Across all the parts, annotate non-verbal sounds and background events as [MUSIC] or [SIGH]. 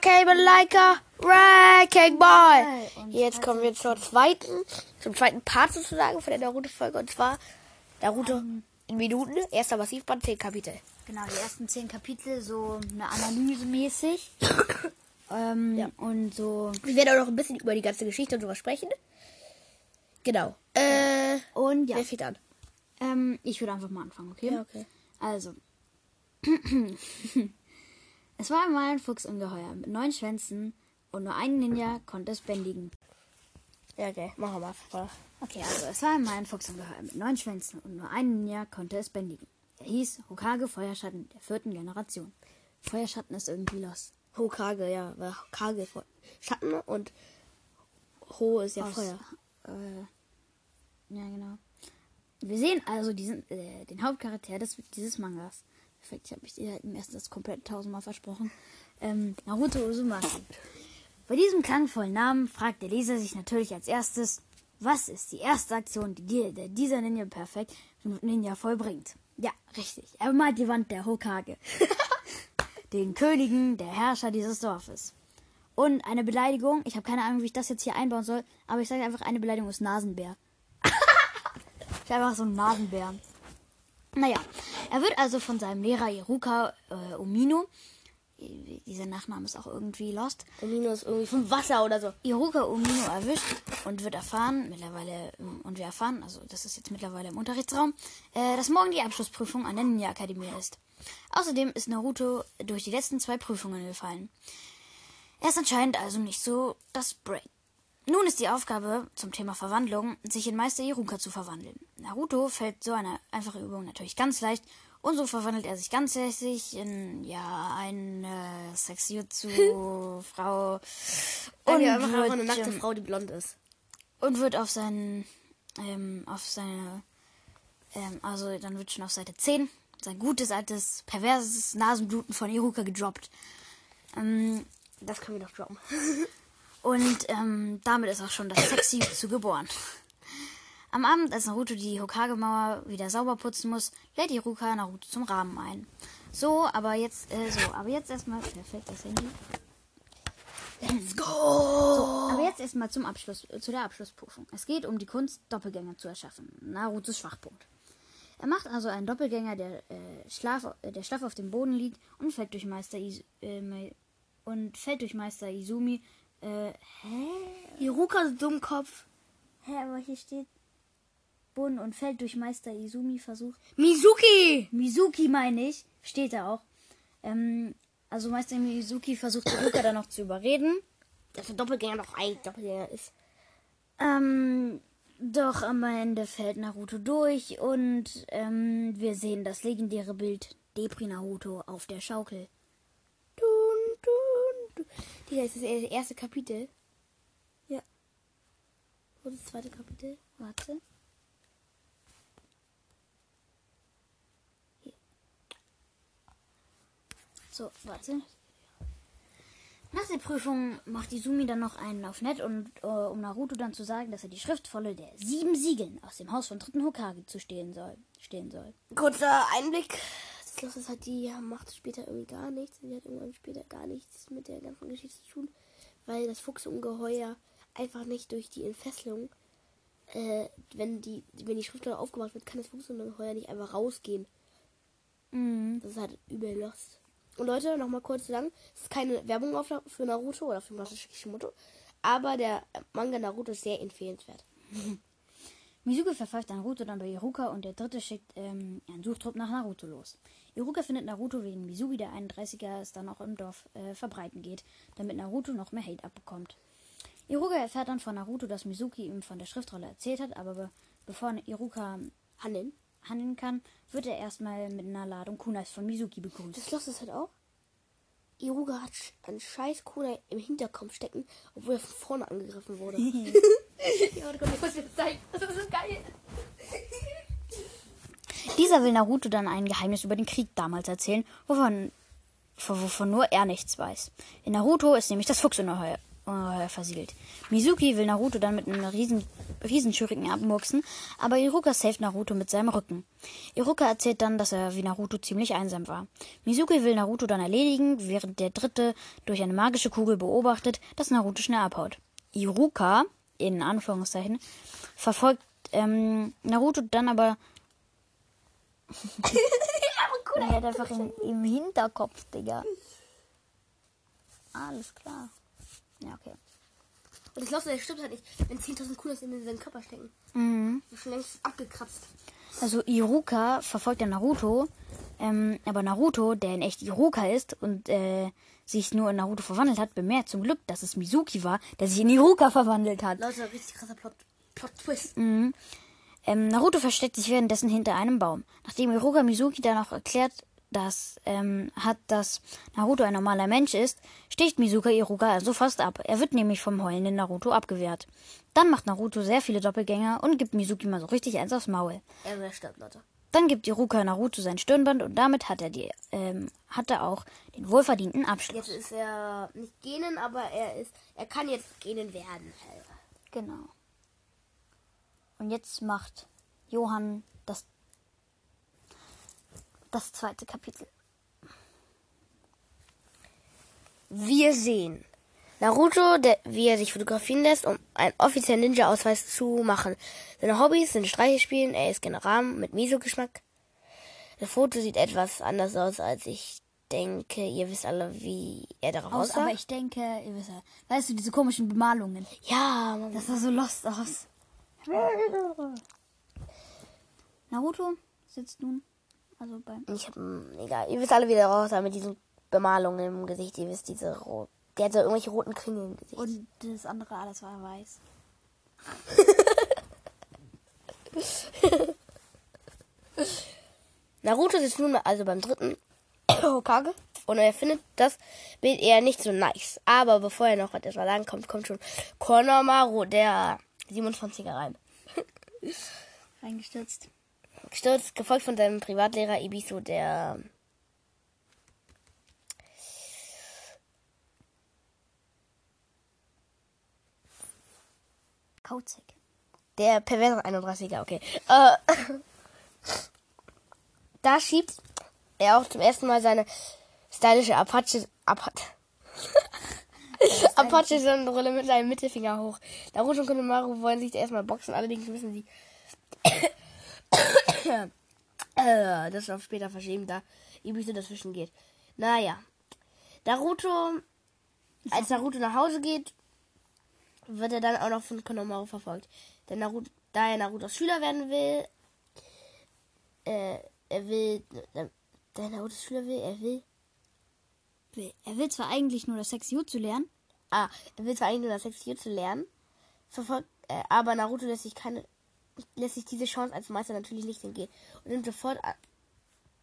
Came like a wrecking ball. Jetzt kommen wir zur zweiten, zum zweiten Part sozusagen von der Naruto-Folge. Und zwar Naruto in Minuten. Erster Massivband, 10 Kapitel. Genau, die ersten zehn Kapitel so eine Analyse mäßig. [COUGHS] ähm, Ja. Und so. Wir werden auch noch ein bisschen über die ganze Geschichte und sowas sprechen. Genau. Äh, Und ja, wer fängt an? ähm, ich würde einfach mal anfangen, okay? Ja, okay. Also. [COUGHS] es war einmal ein Fuchsungeheuer mit neun Schwänzen und nur ein Ninja konnte es bändigen. Ja, okay. Machen wir mal. Okay, also es war einmal ein Fuchsungeheuer mit neun Schwänzen und nur ein Ninja konnte es bändigen. Er hieß Hokage Feuerschatten der vierten Generation. Feuerschatten ist irgendwie los. Hokage, ja. Weil Hokage Schatten und Ho ist ja Aus- Feuer. Äh, ja, genau. Wir sehen also diesen, äh, den Hauptcharakter des, dieses Mangas. Perfekt, ich habe mich dir im ersten das komplett tausendmal versprochen. Ähm, Naruto Uzumaki. Bei diesem klangvollen Namen fragt der Leser sich natürlich als erstes, was ist die erste Aktion, die dieser Ninja perfekt Ninja vollbringt? Ja, richtig. Er malt die Wand der Hokage. [LAUGHS] den Königen, der Herrscher dieses Dorfes. Und eine Beleidigung, ich habe keine Ahnung, wie ich das jetzt hier einbauen soll, aber ich sage einfach, eine Beleidigung ist Nasenbär. [LAUGHS] ich einfach so ein Nasenbär. Naja, er wird also von seinem Lehrer Iruka äh, Umino, dieser Nachname ist auch irgendwie lost, Und Minus irgendwie vom Wasser oder so. Iruka Umino erwischt und wird erfahren, mittlerweile, ähm, und wir erfahren, also das ist jetzt mittlerweile im Unterrichtsraum, äh, dass morgen die Abschlussprüfung an der Ninja-Akademie ist. Außerdem ist Naruto durch die letzten zwei Prüfungen gefallen. Er ist anscheinend also nicht so das Brain. Nun ist die Aufgabe zum Thema Verwandlung, sich in Meister Iruka zu verwandeln. Naruto fällt so eine einfache Übung natürlich ganz leicht und so verwandelt er sich ganz lässig in, ja, eine Sexjutsu-Frau [LAUGHS] Und ja, einfach einfach eine wird, nackte Frau, die blond ist. und wird auf seinen, ähm, auf seine, ähm, also dann wird schon auf Seite 10 sein gutes, altes, perverses Nasenbluten von Iruka gedroppt. Ähm, Das können wir doch droppen. [LAUGHS] und ähm, damit ist auch schon das Sexy [COUGHS] zu geboren. Am Abend, als Naruto die Hokage-Mauer wieder sauber putzen muss, lädt Iruka Naruto zum Rahmen ein. So, aber jetzt, äh, so, aber jetzt erstmal, perfekt, das Handy. Let's go! Aber jetzt erstmal zum Abschluss, äh, zu der Abschlussprüfung. Es geht um die Kunst, Doppelgänger zu erschaffen. Narutos Schwachpunkt. Er macht also einen Doppelgänger, der, äh, schlaf, äh, der schlaff auf dem Boden liegt und fällt durch Meister, Is äh, und fällt durch Meister Izumi. Äh, hä? Iruka, du Dummkopf. Hä, aber hier steht Boden und fällt durch Meister Izumi versucht. Mizuki! Mizuki meine ich, steht da auch. Ähm, also Meister Mizuki versucht Iruka dann noch zu überreden. Dass der Doppelgänger noch ein Doppelgänger ist. Ähm, doch am Ende fällt Naruto durch und ähm, wir sehen das legendäre Bild Depri Naruto auf der Schaukel. Digga, ist das erste Kapitel? Ja. Wo ist das zweite Kapitel? Warte. Hier. So, warte. Nach der Prüfung macht Izumi dann noch einen auf nett und äh, um Naruto dann zu sagen, dass er die Schriftvolle der sieben Siegeln aus dem Haus von dritten Hokage zu stehen soll. Stehen soll. Kurzer Einblick. Das Los ist halt, die macht später irgendwie gar nichts. Die hat irgendwann später gar nichts mit der ganzen Geschichte zu tun. Weil das Fuchsungeheuer einfach nicht durch die Entfesselung, äh, wenn die, wenn die Schrift aufgemacht wird, kann das Fuchsungeheuer nicht einfach rausgehen. Mhm. Das ist halt übel lost. Und Leute, nochmal kurz zu sagen, es ist keine Werbung auf, für Naruto oder für Masashi Kishimoto, aber der Manga Naruto ist sehr empfehlenswert. [LAUGHS] Mizuki verpfeift Naruto dann bei Iruka und der dritte schickt ähm, einen Suchtrupp nach Naruto los. Iruka findet Naruto wegen Mizuki, der 31er, es dann auch im Dorf äh, verbreiten geht, damit Naruto noch mehr Hate abbekommt. Iruka erfährt dann von Naruto, dass Mizuki ihm von der Schriftrolle erzählt hat, aber be bevor Iruka Handeln. handeln kann, wird er erstmal mit einer Ladung Kunais von Mizuki begrüßt. Das Los ist halt auch. Iruga hat einen scheiß Kunai im Hinterkopf stecken, obwohl er von vorne angegriffen wurde. [LAUGHS] [LAUGHS] ja, komm, ich muss dir das zeigen. Das ist geil. Dieser will Naruto dann ein Geheimnis über den Krieg damals erzählen, wovon, wovon nur er nichts weiß. In Naruto ist nämlich das Fuchsungeheuer, äh, versiegelt. Mizuki will Naruto dann mit einem riesen, riesen abmurksen, aber Iruka saved Naruto mit seinem Rücken. Iruka erzählt dann, dass er wie Naruto ziemlich einsam war. Mizuki will Naruto dann erledigen, während der Dritte durch eine magische Kugel beobachtet, dass Naruto schnell abhaut. Iruka, in Anführungszeichen, verfolgt ähm, Naruto dann aber [LAUGHS] er hat einfach im, im Hinterkopf, Digga. Alles klar. Ja, okay. Und das Lost, stimmt halt nicht, wenn 10.000 Kulas in seinen Körper stecken. Mhm. Ist schon längst abgekratzt. Also Iruka verfolgt ja Naruto, ähm, aber Naruto, der in echt Iruka ist und äh, sich nur in Naruto verwandelt hat, bemerkt zum Glück, dass es Mizuki war, der sich in Iruka verwandelt hat. Leute, richtig krasser Plot, Plot Twist. Mhm. Ähm, Naruto versteckt sich währenddessen hinter einem Baum. Nachdem Iruka Mizuki dann auch erklärt, dass ähm, hat, dass Naruto ein normaler Mensch ist, sticht Mizuka Iruka also fast ab. Er wird nämlich vom heulenden Naruto abgewehrt. Dann macht Naruto sehr viele Doppelgänger und gibt Mizuki mal so richtig eins aufs Maul. Er stirbt, Leute. Dann gibt Iruka Naruto sein Stirnband und damit hat er die, ähm, hat er auch den wohlverdienten Abschluss. Jetzt ist er nicht Genen, aber er ist, er kann jetzt Genen werden. Genau. Und jetzt macht Johann das, das zweite Kapitel. Wir sehen Naruto, der, wie er sich fotografieren lässt, um einen offiziellen Ninja-Ausweis zu machen. Seine Hobbys sind Streiche spielen, er ist General mit Miso-Geschmack. Das Foto sieht etwas anders aus, als ich denke. Ihr wisst alle, wie er darauf Aus, aussah. aber ich denke, ihr wisst ja, weißt du, diese komischen Bemalungen. ja, Mann. Das sah so lost aus. Naruto sitzt nun, also beim. Ich hab, mm, egal. Ihr wisst alle, wie der aussah mit diesen Bemalungen im Gesicht. Ihr wisst, diese rot. Der hat so irgendwelche roten Kringel im Gesicht. Und das andere alles war weiß. [LAUGHS] Naruto sitzt nun also beim dritten [COUGHS] Hokage und er findet das Bild eher nicht so nice. Aber bevor er noch etwas sagen kommt, kommt schon Konomaru, der 27er rein. [LAUGHS] Reingestürzt. Gestürzt, gefolgt von seinem Privatlehrer Ibisu, der Kauzig. Der perverse 31er, okay. Äh, [LAUGHS] da schiebt er auch zum ersten Mal seine stylische Apache Apache [LAUGHS] [LAUGHS] Apache Sonnenbrille mit seinem Mittelfinger hoch. Naruto und Konomaru wollen sich erstmal boxen, allerdings müssen sie [COUGHS] äh, das auf später verschieben, da Ibisu dazwischen geht. Naja. Naruto, als Naruto nach Hause geht, wird er dann auch noch von Konomaru verfolgt. Denn Naruto, da er Narutos Schüler werden will, äh, er will, äh, der Narutos Schüler will, er will, Er will zwar eigentlich nur das Sex Jutsu lernen, ah, er will zwar eigentlich nur das Sextier zu lernen, verfolgt, äh, aber Naruto lässt sich keine, lässt sich diese Chance als Meister natürlich nicht entgehen und nimmt sofort an,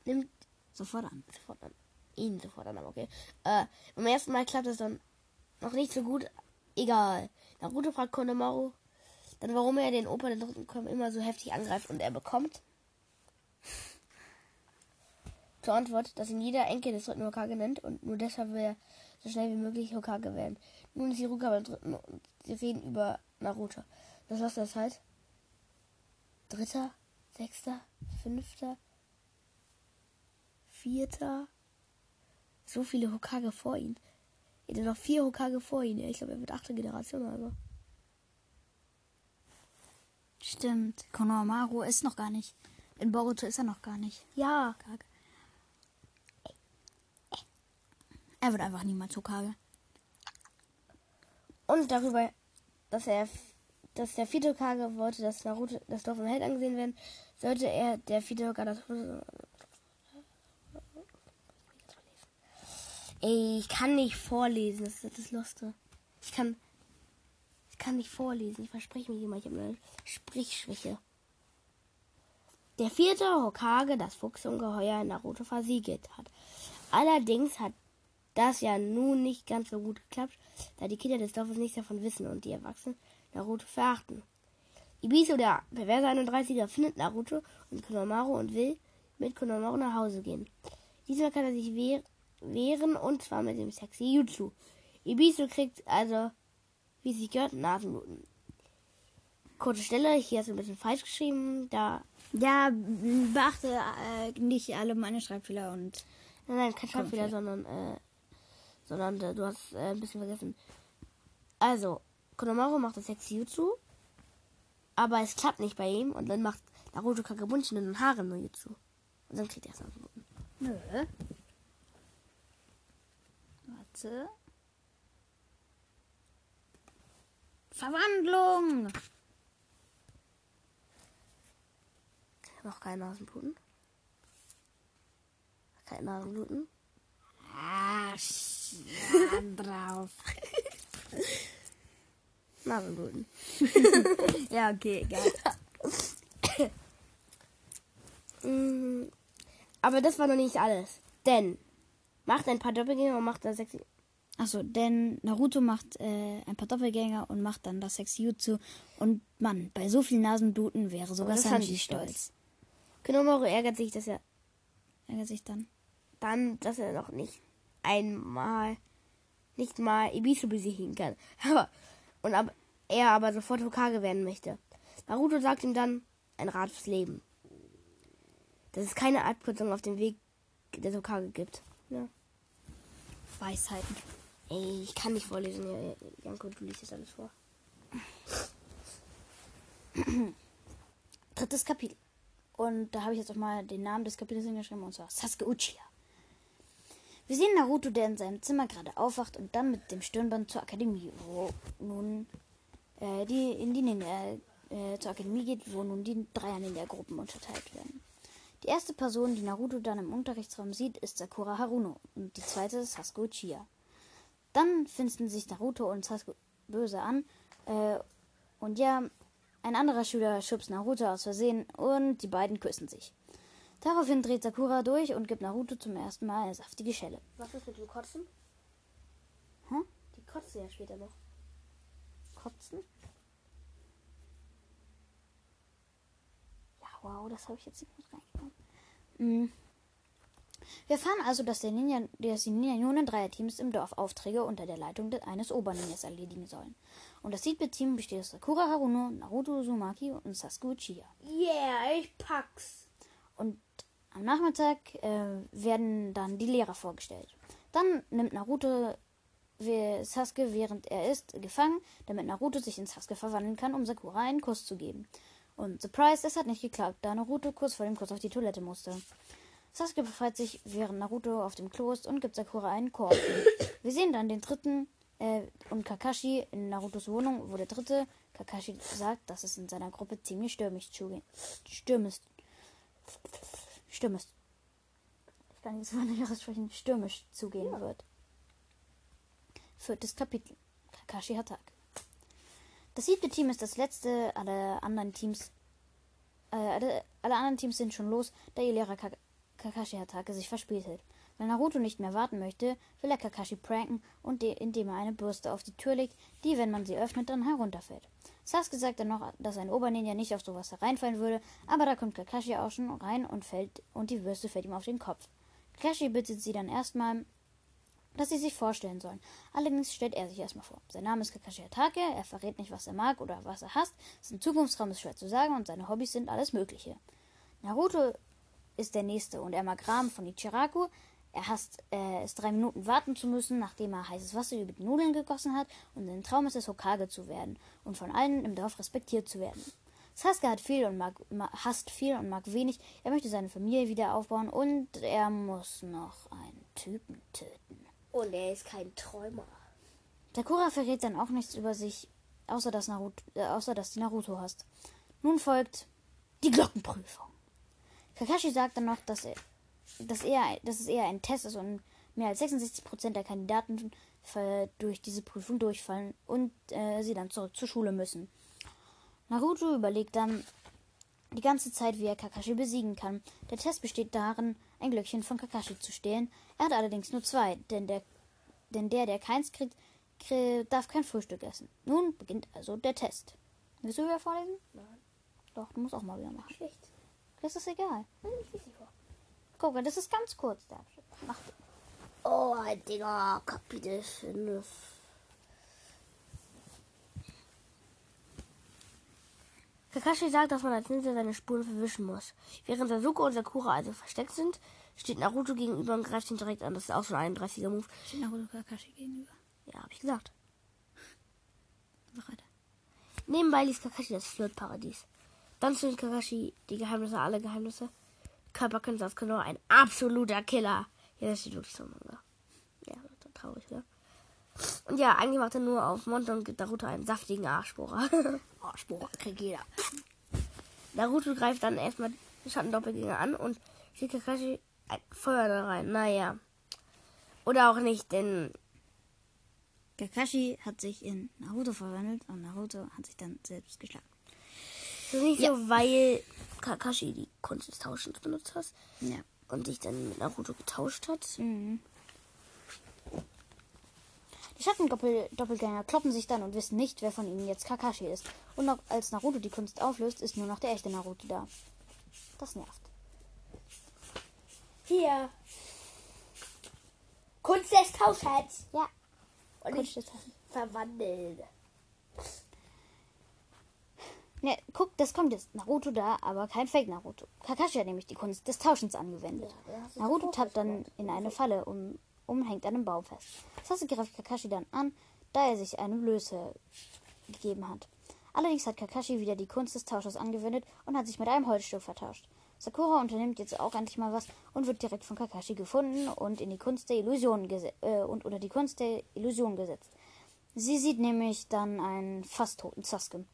nimmt sofort an. sofort an, ihn sofort an, aber okay. Äh, beim ersten Mal klappt es dann noch nicht so gut, egal. Naruto fragt Konomaru, dann warum er den Opa der dritten Kom immer so heftig angreift und er bekommt zur Antwort, dass ihn jeder Enkel des dritten Hokage nennt und nur deshalb will er so schnell wie möglich Hokage werden. Nun ist Iruka beim dritten und sie reden über Naruto. Das was das heißt? Dritter, sechster, fünfter, vierter. So viele Hokage vor ihm. Er hat noch vier Hokage vor ihm. Ich glaube, er wird achte Generation oder so. Stimmt. Konohamaru ist noch gar nicht. In Boruto ist er noch gar nicht. Ja. Hokage. Er wird einfach niemals Hokage. Und darüber, dass er, dass der vierte Hokage wollte, dass Naruto das Dorf im Held angesehen werden, sollte er der vierte Hokage das. Ich kann nicht vorlesen, das ist das Lustige. Ich kann, ich kann nicht vorlesen, ich verspreche mich immer, ich habe eine Sprichschwäche. Der vierte Hokage das Fuchsungeheuer Naruto versiegelt hat. Allerdings hat das ja nun nicht ganz so gut geklappt, da die Kinder des Dorfes nichts davon wissen und die Erwachsenen Naruto verachten. Ibisu, der perverse 31er, findet Naruto und Konomaru und will mit Konomaru nach Hause gehen. Diesmal kann er sich wehr wehren und zwar mit dem sexy Jutsu. Ibisu kriegt also wie sich gehört, Nasenbluten. Kurze Stelle, hier du ein bisschen falsch geschrieben. Da, Ja, beachte äh, nicht alle meine Schreibfehler und nein, nein, kein Schreibfehler, Fehler. sondern, äh, sondern du hast äh, ein bisschen vergessen. Also, Konomaru macht das sexy Jutsu, aber es klappt nicht bei ihm und dann macht Naruto Kakabunshin in den Haaren nur Jutsu. Und dann kriegt er es Nasenbluten. Nö. Warte. Verwandlung! Noch kein Nasenbluten. Kein Nasenbluten. Ah, sch- drauf. Nasenbluten. [LAUGHS] Ja, okay, egal. Mm, Aber das war noch nicht alles. Denn macht ein paar Doppelgänger und macht dann sexy. Achso, denn Naruto macht äh, ein paar Doppelgänger und macht dann das Sexy Jutsu. Und Mann, bei so vielen Nasenbluten wäre sogar Sanji stolz. Konomaru ärgert sich, dass er Ärgert sich dann. dann, dass er noch nicht einmal, nicht mal Ibisu besiegen kann. [LAUGHS] Und ab, er aber sofort Hokage werden möchte. Naruto sagt ihm dann ein Rat fürs Leben. Dass es keine Abkürzung auf dem Weg des Hokage gibt. Ja. Weisheiten. Ey, ich kann nicht vorlesen. Ja, Janko, du liest jetzt alles vor. Drittes Kapitel. Und da habe ich jetzt auch mal den Namen des Kapitels hingeschrieben, und zwar Sasuke Uchiha. Wir sehen Naruto, der in seinem Zimmer gerade aufwacht und dann mit dem Stirnband zur Akademie, wo nun äh, die in die Ninja, äh, zur Akademie geht, wo nun die Dreier Ninja-Gruppen unterteilt werden. Die erste Person, die Naruto dann im Unterrichtsraum sieht, ist Sakura Haruno und die zweite ist Sasuke Uchiha. Dann finden sich Naruto und Sasuke böse an äh, und ja, ein anderer Schüler schubst Naruto aus Versehen und die beiden küssen sich. Daraufhin dreht Sakura durch und gibt Naruto zum ersten Mal eine saftige Schelle. Was ist mit dem Kotzen? Hm? Die kotzen ja später noch. Kotzen? Ja, wow, das habe ich jetzt nicht mit reingenommen. Mhm. Wir erfahren also, dass, der Ninja, dass die Ninja Dreierteams im Dorf Aufträge unter der Leitung des, eines Oberninjas erledigen sollen. Und das Seedbit-Team besteht aus Sakura Haruno, Naruto Uzumaki und Sasuke Uchiha. Yeah, ich pack's. Und am Nachmittag äh, werden dann die Lehrer vorgestellt. Dann nimmt Naruto Sasuke, während er ist, gefangen, damit Naruto sich in Sasuke verwandeln kann, um Sakura einen Kuss zu geben. Und surprise, es hat nicht geklappt, da Naruto kurz vor dem Kuss auf die Toilette musste. Sasuke befreit sich, während Naruto auf dem Klo ist und gibt Sakura einen Korb. Wir sehen dann den dritten äh, und Kakashi in Narutos Wohnung, wo der dritte Kakashi sagt, dass es in seiner Gruppe ziemlich stürmisch zugehen. Stürmisch. Stürmisch. Ich kann jetzt mal nicht aussprechen. Stürmisch zugehen wird. Viertes Kapitel. Kakashi Hatake. Das siebte Team ist das letzte. Alle anderen Teams. Äh, alle, alle anderen Teams sind schon los, da ihr Lehrer Kak Kakashi Hatake sich verspielt hat. Weil Naruto nicht mehr warten möchte, will er Kakashi pranken und de indem er eine Bürste auf die Tür legt, die, wenn man sie öffnet, dann herunterfällt. Sasuke sagt dann noch, dass ein Oberninja nicht auf sowas hereinfallen würde, aber da kommt Kakashi auch schon rein und fällt und die Bürste fällt ihm auf den Kopf. Kakashi bittet sie dann erstmal, dass sie sich vorstellen sollen. Allerdings stellt er sich erstmal vor. Sein Name ist Kakashi Hatake, er verrät nicht, was er mag oder was er hasst. Sein Zukunftsraum ist schwer zu sagen und seine Hobbys sind alles Mögliche. Naruto ist der Nächste und er mag Ramen von Ichiraku. Er hasst äh, es, drei Minuten warten zu müssen, nachdem er heißes Wasser über die Nudeln gegossen hat. Und sein Traum ist es, Hokage zu werden und von allen im Dorf respektiert zu werden. Sasuke hat viel und mag, ma, hasst viel und mag wenig. Er möchte seine Familie wieder aufbauen und er muss noch einen Typen töten. Und er ist kein Träumer. Sakura verrät dann auch nichts über sich, außer dass, Naruto, äh, außer dass die Naruto hasst. Nun folgt die Glockenprüfung. Kakashi sagt dann noch, dass, er, dass, er, dass es eher ein Test ist und mehr als 66% der Kandidaten durch diese Prüfung durchfallen und äh, sie dann zurück zur Schule müssen. Naruto überlegt dann die ganze Zeit, wie er Kakashi besiegen kann. Der Test besteht darin, ein Glöckchen von Kakashi zu stehlen. Er hat allerdings nur zwei, denn der, denn der, der keins kriegt, krie- darf kein Frühstück essen. Nun beginnt also der Test. Willst du wieder vorlesen? Nein. Doch, du musst auch mal wieder machen. Schlecht. Das ist egal. Nein, ich. Guck mal, das ist ganz kurz der Abschnitt. Mach den. Oh, Digga, Kapitel 5. Kakashi sagt, dass man als Ninja seine Spuren verwischen muss. Während Sasuke und Sakura also versteckt sind, steht Naruto gegenüber und greift ihn direkt an. Das ist auch schon ein 31er Move. Steht Naruto Kakashi gegenüber? Ja, hab ich gesagt. Mach weiter. Nebenbei liest Kakashi das Flirtparadies. Dann zählt Kakashi die Geheimnisse, alle Geheimnisse Körperken Sasuke ein absoluter Killer. Wirklich so im Manga. Ja, das ist traurig, oder? Und ja, eigentlich macht er nur auf Monte und gibt Naruto einen saftigen Arschbohrer. [LAUGHS] Arschbohrer kriegt jeder. Naruto greift dann erstmal den Schattendoppelgänger an und schickt Kakashi ein Feuer da rein. Naja. Oder auch nicht, denn Kakashi hat sich in Naruto verwandelt und Naruto hat sich dann selbst geschlagen. Das ist nicht so, weil Kakashi die Kunst des Tauschens benutzt hat Ja. und sich dann mit Naruto getauscht hat. Mhm. Die Schattendoppelgänger kloppen sich dann und wissen nicht, wer von ihnen jetzt Kakashi ist. Und als Naruto die Kunst auflöst, ist nur noch der echte Naruto da. Das nervt. Hier. Kunst des Tauschens. Ja. Und Kunst des Tauschens. verwandeln. Ne, guck, das kommt jetzt. Naruto da, aber kein Fake Naruto. Kakashi hat nämlich die Kunst des Tauschens angewendet. Ja, Naruto tappt dann in eine Falle und hängt an einem Baum fest. Sasuke greift Kakashi dann an, da er sich eine Blöße gegeben hat. Allerdings hat Kakashi wieder die Kunst des Tauschers angewendet und hat sich mit einem Holzstück vertauscht. Sakura unternimmt jetzt auch endlich mal was und wird direkt von Kakashi gefunden und in die Kunst der Illusion äh, und unter die Kunst der Illusion gesetzt. Sie sieht nämlich dann einen fast toten Sasuke.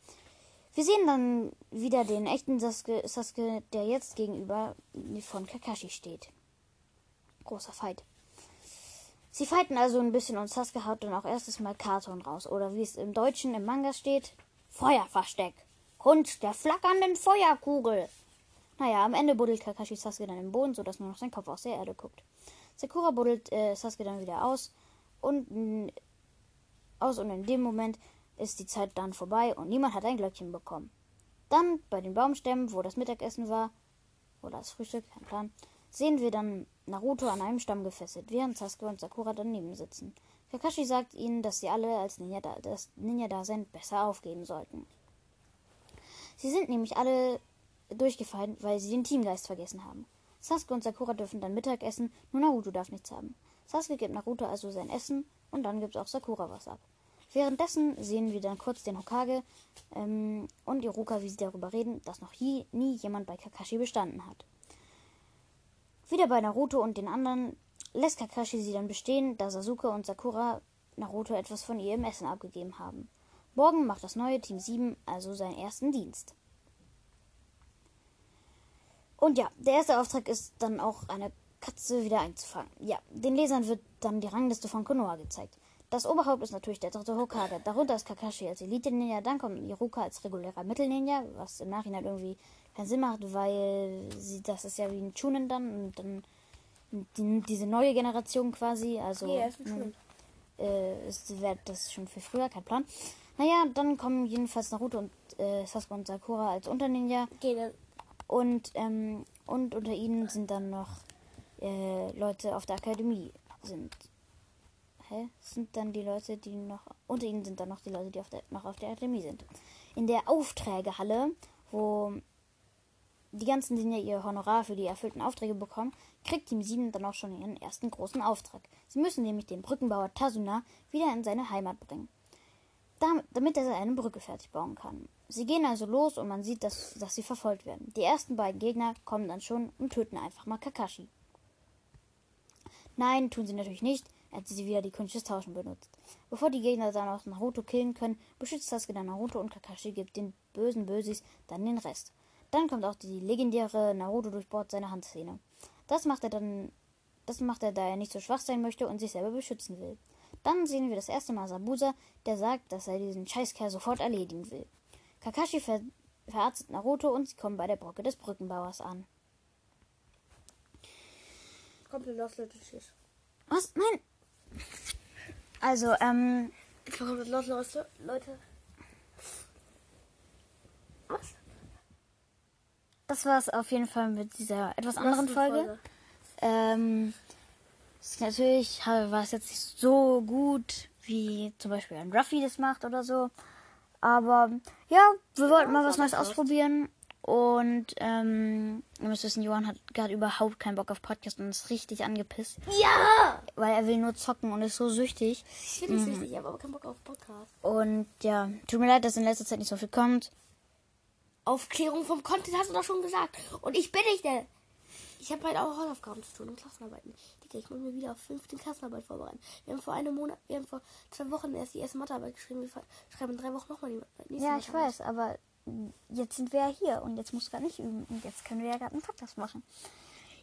Wir sehen dann wieder den echten Sasuke, Sasuke, der jetzt gegenüber von Kakashi steht. Großer Fight. Sie fighten also ein bisschen und Sasuke haut dann auch erstes Mal Karton raus. Oder wie es im Deutschen im Manga steht, Feuerversteck. Kunst der flackernden Feuerkugel. Naja, am Ende buddelt Kakashi Sasuke dann im Boden, sodass nur noch sein Kopf aus der Erde guckt. Sakura buddelt äh, Sasuke dann wieder aus und, aus und in dem Moment ist die Zeit dann vorbei und niemand hat ein Glöckchen bekommen. Dann bei den Baumstämmen, wo das Mittagessen war, oder das Frühstück, kein Plan, sehen wir dann Naruto an einem Stamm gefesselt, während Sasuke und Sakura daneben sitzen. Kakashi sagt ihnen, dass sie alle als Ninja da, das Ninja-Dasein besser aufgeben sollten. Sie sind nämlich alle durchgefallen, weil sie den Teamgeist vergessen haben. Sasuke und Sakura dürfen dann Mittag essen, nur Naruto darf nichts haben. Sasuke gibt Naruto also sein Essen und dann gibt auch Sakura was ab. Währenddessen sehen wir dann kurz den Hokage ähm, und Iruka, wie sie darüber reden, dass noch nie, nie jemand bei Kakashi bestanden hat. Wieder bei Naruto und den anderen lässt Kakashi sie dann bestehen, da Sasuke und Sakura Naruto etwas von ihrem Essen abgegeben haben. Morgen macht das neue Team 7 also seinen ersten Dienst. Und ja, der erste Auftrag ist dann auch eine Katze wieder einzufangen. Ja, den Lesern wird dann die Rangliste von Konoha gezeigt. Das Oberhaupt ist natürlich der dritte Hokage. Darunter ist Kakashi als Elite-Ninja, dann kommt Iruka als regulärer Mittel-Ninja, was im Nachhinein irgendwie keinen Sinn macht, weil sie, das ist ja wie ein Chunin dann und dann die, diese neue Generation quasi, also Ja, ist ein Chunin. äh, ist, das schon viel früher, kein Plan. Naja, dann kommen jedenfalls Naruto und äh, Sasuke und Sakura als Unterninja dann und, ähm, und unter ihnen sind dann noch äh, Leute auf der Akademie sind. Hä? Sind dann die Leute, die noch. Unter ihnen sind dann noch die Leute, die auf der, noch auf der Akademie sind. In der Aufträgehalle, wo die ganzen Dinge ihr Honorar für die erfüllten Aufträge bekommen, kriegt Team 7 dann auch schon ihren ersten großen Auftrag. Sie müssen nämlich den Brückenbauer Tasuna wieder in seine Heimat bringen. Dam- damit er eine Brücke fertig bauen kann. Sie gehen also los und man sieht, dass, dass sie verfolgt werden. Die ersten beiden Gegner kommen dann schon und töten einfach mal Kakashi. Nein, tun sie natürlich nicht. Er hat sie wieder die Kunst des Tauschen benutzt. Bevor die Gegner dann auch Naruto killen können, beschützt Sasuke dann Naruto und Kakashi gibt den bösen Bösis dann den Rest. Dann kommt auch die legendäre Naruto durchbohrt seine Handszene. Das macht er dann, das macht er, da er nicht so schwach sein möchte und sich selber beschützen will. Dann sehen wir das erste Mal Sabusa, der sagt, dass er diesen Scheißkerl sofort erledigen will. Kakashi ver verarztet Naruto und sie kommen bei der Brücke des Brückenbauers an. komplett lost, Leute. Was? Nein. Also, ähm, Ich war komplett lost, Leute. Leute. Was? das war's auf jeden Fall mit dieser etwas anderen Folge. Ähm, es ist natürlich war es jetzt nicht so gut, wie zum Beispiel ein Ruffy das macht oder so. Aber ja, wir wollten mal was Neues ausprobieren. Und ähm, ihr müsst wissen, Johann hat gerade überhaupt keinen Bock auf Podcast und ist richtig angepisst, Ja! weil er will nur zocken und ist so süchtig. Ich finde es wichtig, ich habe aber keinen Bock auf Podcast. Und ja, tut mir leid, dass in letzter Zeit nicht so viel kommt. Aufklärung vom Content hast du doch schon gesagt. Und ich bin nicht der. Ich habe halt auch Hausaufgaben zu tun und Klassenarbeiten. Digga, ich muss mir wieder auf 15 Klassenarbeit vorbereiten. Wir haben vor einem Monat, wir haben vor zwei Wochen erst die erste Mathearbeit geschrieben. Wir schreiben in drei Wochen nochmal die nächste Ja, ich weiß, aber jetzt sind wir ja hier und jetzt du gerade nicht üben. Und jetzt können wir ja gerade einen Podcast machen.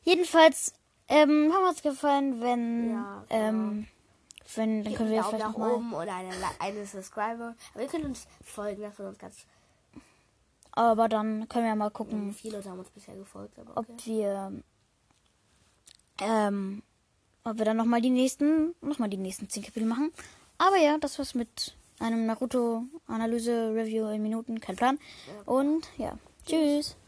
Jedenfalls ähm, haben wir uns gefallen, wenn, Ja, ähm, wenn, dann können wir vielleicht nach oben oder eine, eine Subscriber. Aber ihr könnt uns folgen, das wird uns ganz Aber dann können wir mal gucken, viele Leute haben uns bisher gefolgt. Aber ob okay. wir, ähm, ob wir dann nochmal die nächsten, nochmal die nächsten 10 Kapitel machen. Aber ja, das war's mit einem Naruto-Analyse-Review in Minuten, kein Plan. Und ja, tschüss.